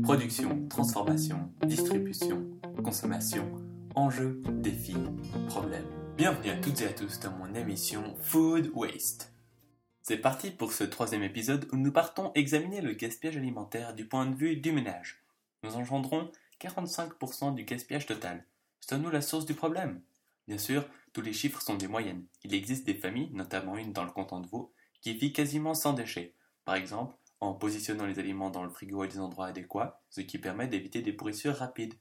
Production, transformation, distribution, consommation, enjeux, défis, problèmes. Bienvenue à toutes et à tous dans mon émission Food Waste. C'est parti pour ce troisième épisode où nous partons examiner le gaspillage alimentaire du point de vue du ménage. Nous engendrons 45% du gaspillage total. C'est nous la source du problème Bien sûr, tous les chiffres sont des moyennes. Il existe des familles, notamment une dans le canton de Vaud, qui vit quasiment sans déchets. Par exemple, en positionnant les aliments dans le frigo à des endroits adéquats, ce qui permet d'éviter des pourrissures rapides,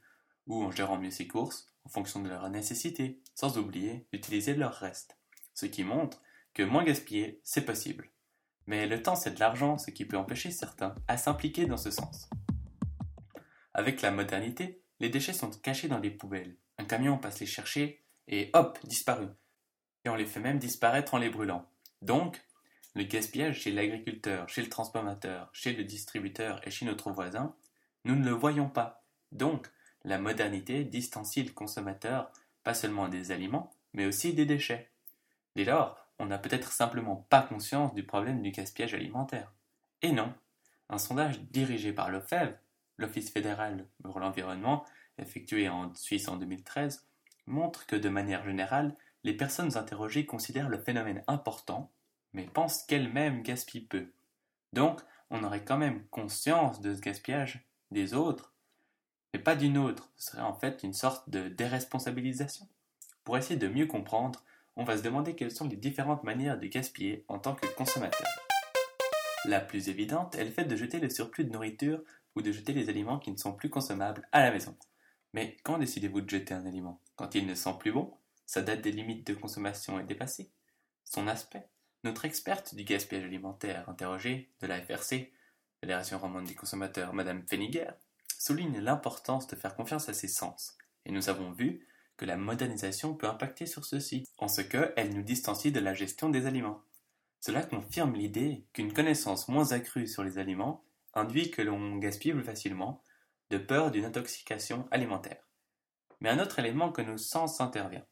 ou en gérant mieux ses courses en fonction de leur nécessité, sans oublier d'utiliser leur reste. Ce qui montre que moins gaspiller, c'est possible. Mais le temps, c'est de l'argent, ce qui peut empêcher certains à s'impliquer dans ce sens. Avec la modernité, les déchets sont cachés dans des poubelles. Un camion passe les chercher et hop, disparu. Et on les fait même disparaître en les brûlant. Donc, le gaspillage chez l'agriculteur, chez le transformateur, chez le distributeur et chez notre voisin, nous ne le voyons pas. Donc, la modernité distancie le consommateur pas seulement des aliments, mais aussi des déchets. Dès lors, on n'a peut-être simplement pas conscience du problème du gaspillage alimentaire. Et non, un sondage dirigé par l'OFEV, l'Office fédéral pour l'environnement, effectué en Suisse en 2013, montre que de manière générale, les personnes interrogées considèrent le phénomène important mais pense qu'elle-même gaspille peu. Donc, on aurait quand même conscience de ce gaspillage des autres, mais pas d'une autre. Ce serait en fait une sorte de déresponsabilisation. Pour essayer de mieux comprendre, on va se demander quelles sont les différentes manières de gaspiller en tant que consommateur. La plus évidente est le fait de jeter le surplus de nourriture ou de jeter les aliments qui ne sont plus consommables à la maison. Mais quand décidez-vous de jeter un aliment? Quand il ne sent plus bon? Sa date des limites de consommation est dépassée Son aspect? Notre experte du gaspillage alimentaire interrogée de la FRC, Fédération romande des consommateurs, Madame Feniger, souligne l'importance de faire confiance à ses sens, et nous avons vu que la modernisation peut impacter sur ceci, en ce qu'elle nous distancie de la gestion des aliments. Cela confirme l'idée qu'une connaissance moins accrue sur les aliments induit que l'on gaspille plus facilement, de peur d'une intoxication alimentaire. Mais un autre élément que nos sens intervient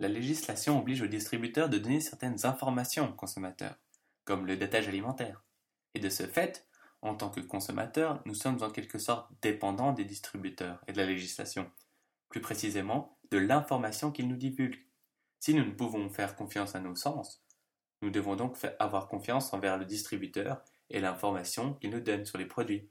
la législation oblige aux distributeurs de donner certaines informations aux consommateurs, comme le datage alimentaire. Et de ce fait, en tant que consommateurs, nous sommes en quelque sorte dépendants des distributeurs et de la législation, plus précisément de l'information qu'ils nous divulguent. Si nous ne pouvons faire confiance à nos sens, nous devons donc avoir confiance envers le distributeur et l'information qu'il nous donne sur les produits,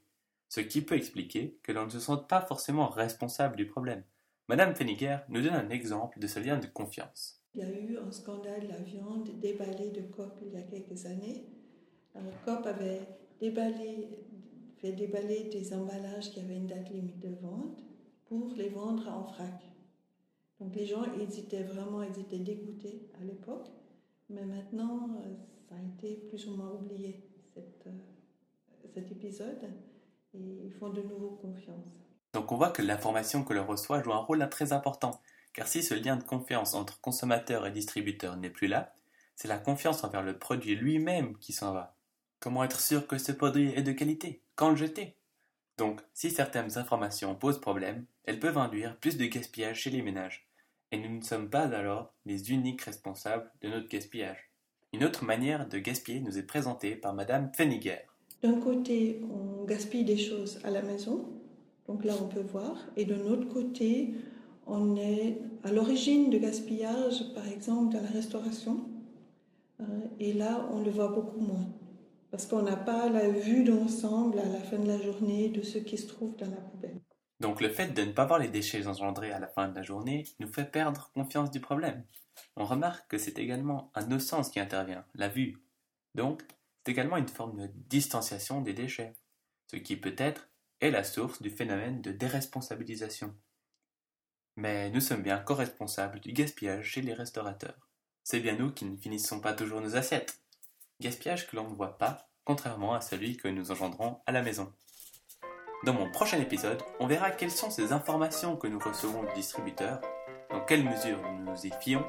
ce qui peut expliquer que l'on ne se sente pas forcément responsable du problème, Madame Feniger nous donne un exemple de ce lien de confiance. Il y a eu un scandale de la viande déballée de COP il y a quelques années. Alors, COP avait déballé, fait déballer des emballages qui avaient une date limite de vente pour les vendre en frac. Donc les gens hésitaient vraiment, ils étaient dégoûtés à l'époque, mais maintenant ça a été plus ou moins oublié euh, cet épisode et ils font de nouveau confiance. Donc on voit que l'information que l'on reçoit joue un rôle très important, car si ce lien de confiance entre consommateur et distributeur n'est plus là, c'est la confiance envers le produit lui-même qui s'en va. Comment être sûr que ce produit est de qualité? Quand le jeter? Donc, si certaines informations posent problème, elles peuvent induire plus de gaspillage chez les ménages. Et nous ne sommes pas alors les uniques responsables de notre gaspillage. Une autre manière de gaspiller nous est présentée par Madame Feniger. D'un côté, on gaspille des choses à la maison, donc là, on peut voir. Et de notre côté, on est à l'origine de gaspillage, par exemple, dans la restauration. Euh, et là, on le voit beaucoup moins. Parce qu'on n'a pas la vue d'ensemble à la fin de la journée de ce qui se trouve dans la poubelle. Donc le fait de ne pas voir les déchets engendrés à la fin de la journée nous fait perdre confiance du problème. On remarque que c'est également un sens qui intervient, la vue. Donc, c'est également une forme de distanciation des déchets, ce qui peut être est la source du phénomène de déresponsabilisation. Mais nous sommes bien co-responsables du gaspillage chez les restaurateurs. C'est bien nous qui ne finissons pas toujours nos assiettes. Gaspillage que l'on ne voit pas, contrairement à celui que nous engendrons à la maison. Dans mon prochain épisode, on verra quelles sont ces informations que nous recevons du distributeur, dans quelle mesure nous nous y fions,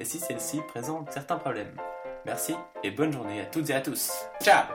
et si celles-ci présentent certains problèmes. Merci et bonne journée à toutes et à tous. Ciao